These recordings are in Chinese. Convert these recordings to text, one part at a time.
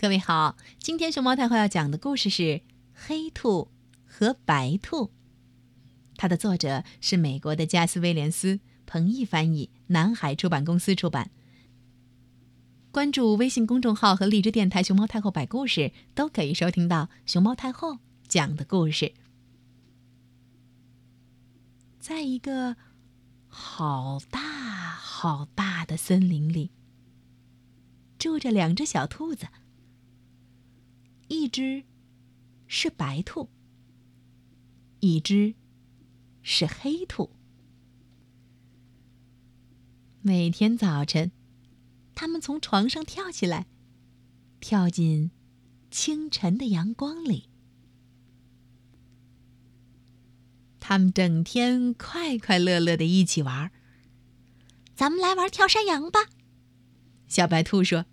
各位好，今天熊猫太后要讲的故事是《黑兔和白兔》，它的作者是美国的加斯·威廉斯，彭毅翻译，南海出版公司出版。关注微信公众号和荔枝电台“熊猫太后摆故事”，都可以收听到熊猫太后讲的故事。在一个好大好大的森林里，住着两只小兔子。一只是白兔，一只是黑兔。每天早晨，他们从床上跳起来，跳进清晨的阳光里。他们整天快快乐乐的一起玩。咱们来玩跳山羊吧，小白兔说：“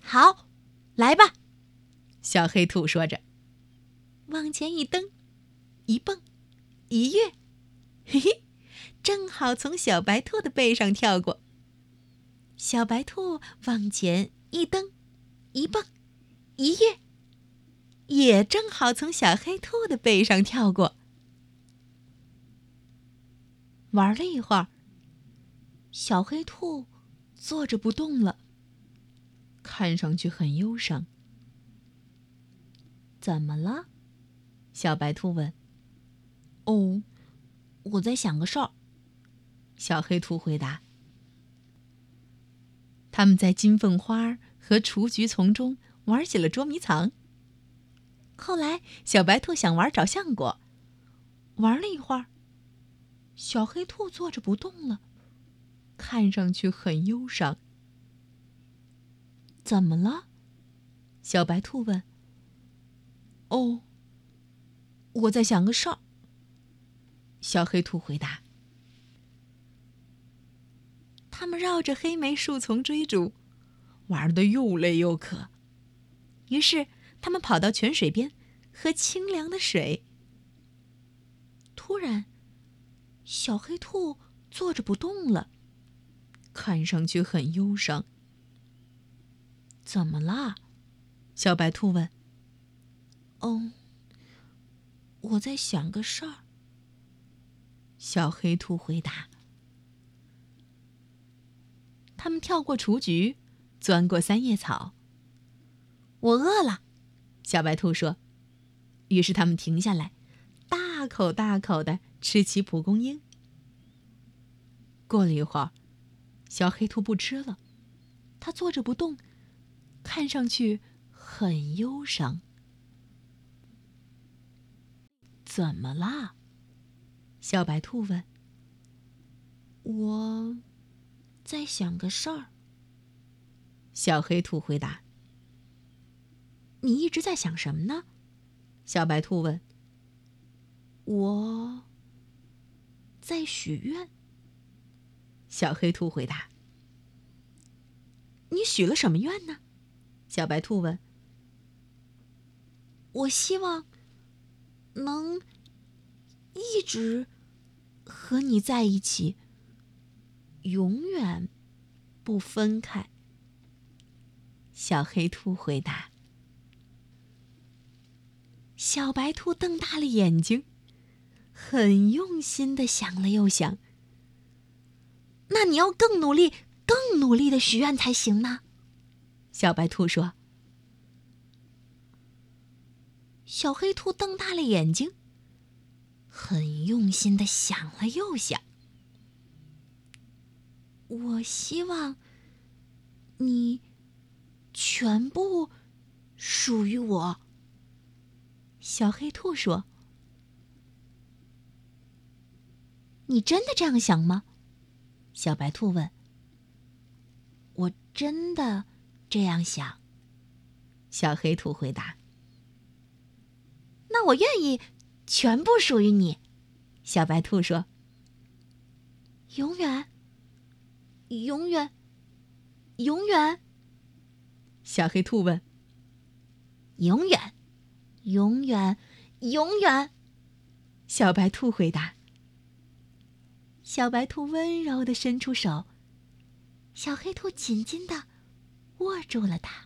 好，来吧。”小黑兔说着，往前一蹬，一蹦，一跃，嘿嘿，正好从小白兔的背上跳过。小白兔往前一蹬，一蹦，一跃，也正好从小黑兔的背上跳过。玩了一会儿，小黑兔坐着不动了，看上去很忧伤。怎么了？小白兔问。“哦，我在想个事儿。”小黑兔回答。他们在金凤花和雏菊丛中玩起了捉迷藏。后来，小白兔想玩找橡果，玩了一会儿，小黑兔坐着不动了，看上去很忧伤。怎么了？小白兔问。哦，我在想个事儿。小黑兔回答。他们绕着黑莓树丛追逐，玩的又累又渴。于是，他们跑到泉水边，喝清凉的水。突然，小黑兔坐着不动了，看上去很忧伤。怎么啦？小白兔问。哦，我在想个事儿。小黑兔回答。他们跳过雏菊，钻过三叶草。我饿了，小白兔说。于是他们停下来，大口大口的吃起蒲公英。过了一会儿，小黑兔不吃了，它坐着不动，看上去很忧伤。怎么啦？小白兔问。我在想个事儿。小黑兔回答。你一直在想什么呢？小白兔问。我在许愿。小黑兔回答。你许了什么愿呢？小白兔问。我希望。能一直和你在一起，永远不分开。小黑兔回答。小白兔瞪大了眼睛，很用心的想了又想。那你要更努力、更努力的许愿才行呢。小白兔说。小黑兔瞪大了眼睛，很用心的想了又想。我希望你全部属于我。小黑兔说：“你真的这样想吗？”小白兔问。“我真的这样想。”小黑兔回答。那我愿意全部属于你，小白兔说。永远，永远，永远。小黑兔问。永远，永远，永远。小白兔回答。小白兔温柔的伸出手，小黑兔紧紧的握住了它。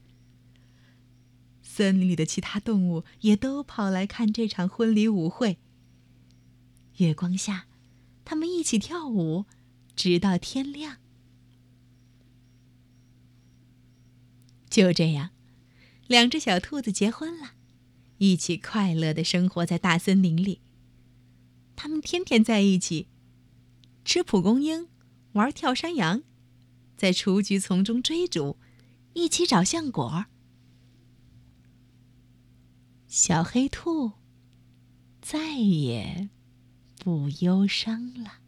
森林里的其他动物也都跑来看这场婚礼舞会。月光下，他们一起跳舞，直到天亮。就这样，两只小兔子结婚了，一起快乐的生活在大森林里。他们天天在一起，吃蒲公英，玩跳山羊，在雏菊丛中追逐，一起找橡果。小黑兔再也不忧伤了。